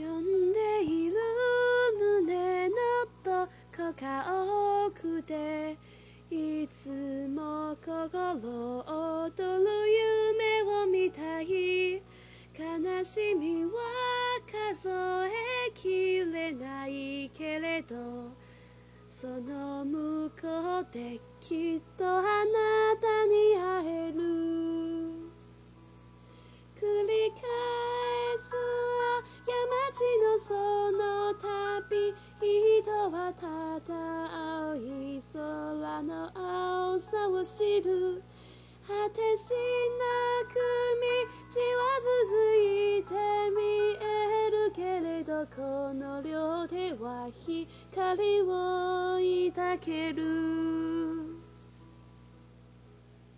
呼んでいる胸のどこか奥でいつも心躍る夢を見たい。悲しみは数えきれないけれど。その向こうできっとあなたに会のその旅人はただ青い空の青さを知る果てしなく道は続いて見えるけれどこの両手は光を抱ける